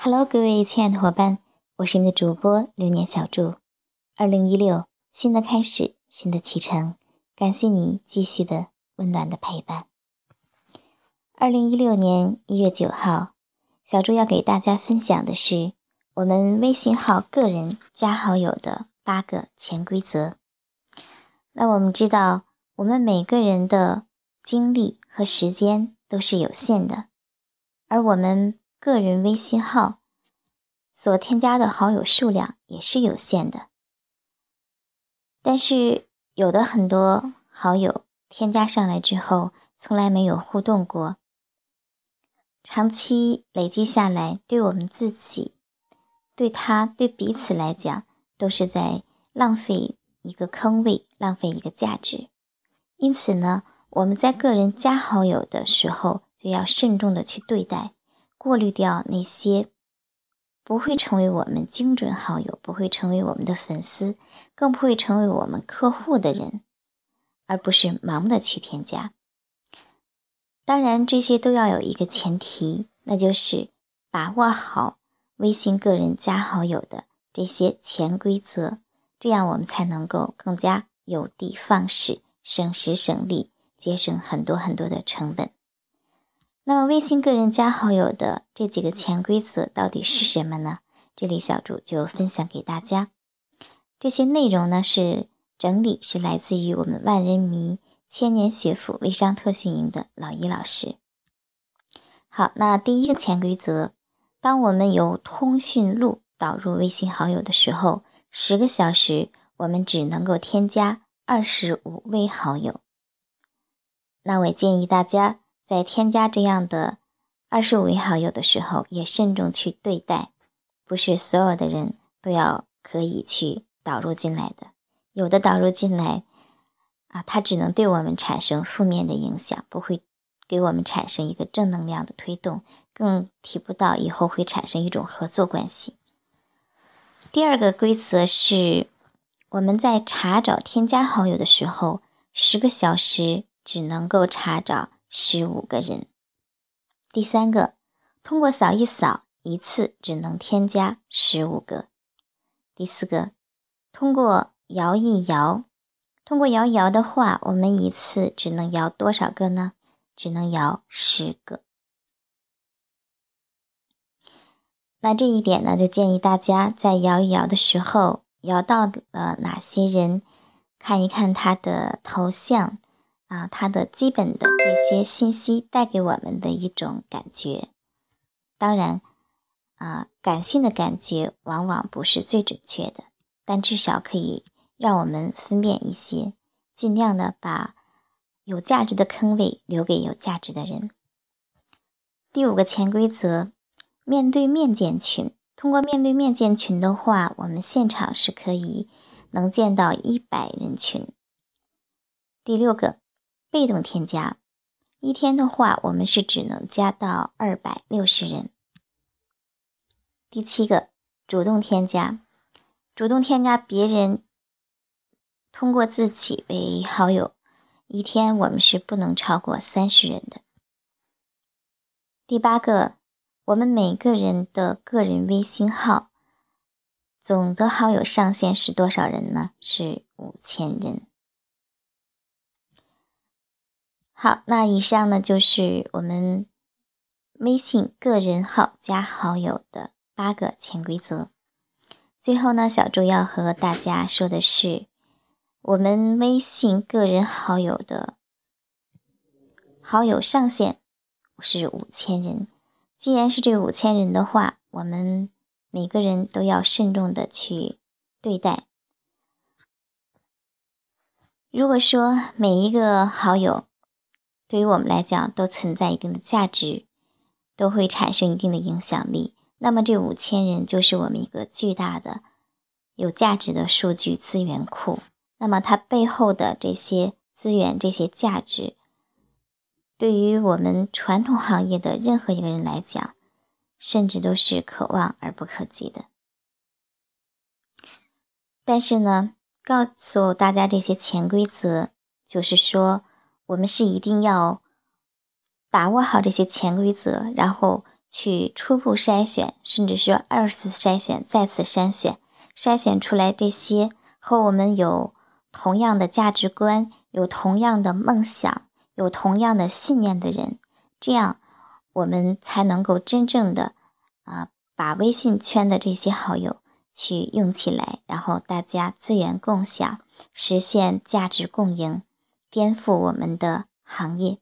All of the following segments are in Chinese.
Hello，各位亲爱的伙伴，我是你们的主播流年小祝。二零一六，新的开始，新的启程，感谢你继续的温暖的陪伴。二零一六年一月九号，小猪要给大家分享的是我们微信号个人加好友的八个潜规则。那我们知道，我们每个人的精力和时间都是有限的，而我们个人微信号所添加的好友数量也是有限的。但是，有的很多好友添加上来之后，从来没有互动过。长期累积下来，对我们自己、对他、对彼此来讲，都是在浪费一个坑位，浪费一个价值。因此呢，我们在个人加好友的时候，就要慎重的去对待，过滤掉那些不会成为我们精准好友、不会成为我们的粉丝、更不会成为我们客户的人，而不是盲目的去添加。当然，这些都要有一个前提，那就是把握好微信个人加好友的这些潜规则，这样我们才能够更加有的放矢，省时省力，节省很多很多的成本。那么，微信个人加好友的这几个潜规则到底是什么呢？这里小主就分享给大家。这些内容呢是整理，是来自于我们万人迷。千年学府微商特训营的老一老师。好，那第一个潜规则：当我们由通讯录导入微信好友的时候，十个小时我们只能够添加二十五位好友。那我建议大家在添加这样的二十五位好友的时候，也慎重去对待，不是所有的人都要可以去导入进来的，有的导入进来。啊，它只能对我们产生负面的影响，不会给我们产生一个正能量的推动，更提不到以后会产生一种合作关系。第二个规则是，我们在查找添加好友的时候，十个小时只能够查找十五个人。第三个，通过扫一扫一次只能添加十五个。第四个，通过摇一摇。通过摇一摇的话，我们一次只能摇多少个呢？只能摇十个。那这一点呢，就建议大家在摇一摇的时候，摇到了哪些人，看一看他的头像啊，他的基本的这些信息带给我们的一种感觉。当然，啊，感性的感觉往往不是最准确的，但至少可以。让我们分辨一些，尽量的把有价值的坑位留给有价值的人。第五个潜规则：面对面建群。通过面对面建群的话，我们现场是可以能见到一百人群。第六个，被动添加。一天的话，我们是只能加到二百六十人。第七个，主动添加。主动添加别人。通过自己为好友，一天我们是不能超过三十人的。第八个，我们每个人的个人微信号总的好友上限是多少人呢？是五千人。好，那以上呢就是我们微信个人号加好友的八个潜规则。最后呢，小朱要和大家说的是。我们微信个人好友的好友上限是五千人。既然是这五千人的话，我们每个人都要慎重的去对待。如果说每一个好友对于我们来讲都存在一定的价值，都会产生一定的影响力，那么这五千人就是我们一个巨大的有价值的数据资源库。那么它背后的这些资源、这些价值，对于我们传统行业的任何一个人来讲，甚至都是可望而不可及的。但是呢，告诉大家这些潜规则，就是说，我们是一定要把握好这些潜规则，然后去初步筛选，甚至说二次筛选、再次筛选，筛选出来这些和我们有同样的价值观、有同样的梦想、有同样的信念的人，这样我们才能够真正的啊，把微信圈的这些好友去用起来，然后大家资源共享，实现价值共赢，颠覆我们的行业。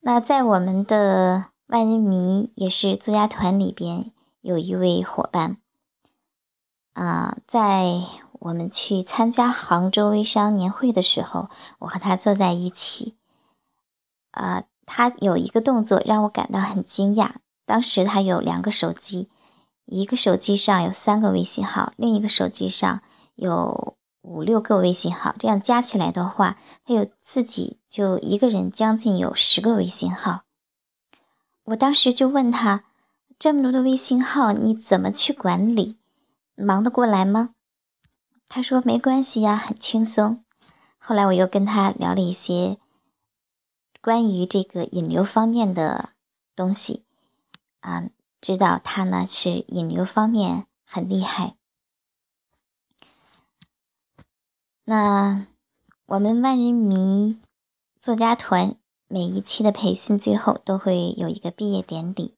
那在我们的万人迷也是作家团里边有一位伙伴，啊，在我们去参加杭州微商年会的时候，我和他坐在一起，啊，他有一个动作让我感到很惊讶。当时他有两个手机，一个手机上有三个微信号，另一个手机上有。五六个微信号，这样加起来的话，他有自己就一个人将近有十个微信号。我当时就问他，这么多的微信号你怎么去管理，忙得过来吗？他说没关系呀，很轻松。后来我又跟他聊了一些关于这个引流方面的东西，啊，知道他呢是引流方面很厉害。那我们万人迷作家团每一期的培训最后都会有一个毕业典礼。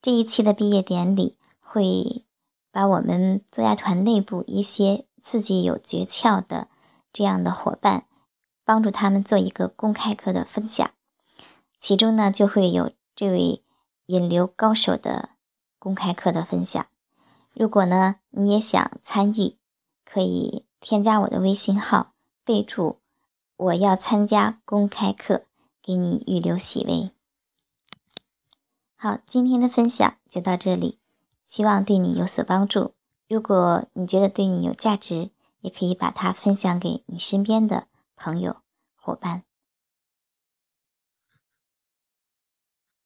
这一期的毕业典礼会把我们作家团内部一些自己有诀窍的这样的伙伴，帮助他们做一个公开课的分享。其中呢就会有这位引流高手的公开课的分享。如果呢你也想参与，可以。添加我的微信号，备注我要参加公开课，给你预留席位。好，今天的分享就到这里，希望对你有所帮助。如果你觉得对你有价值，也可以把它分享给你身边的朋友、伙伴。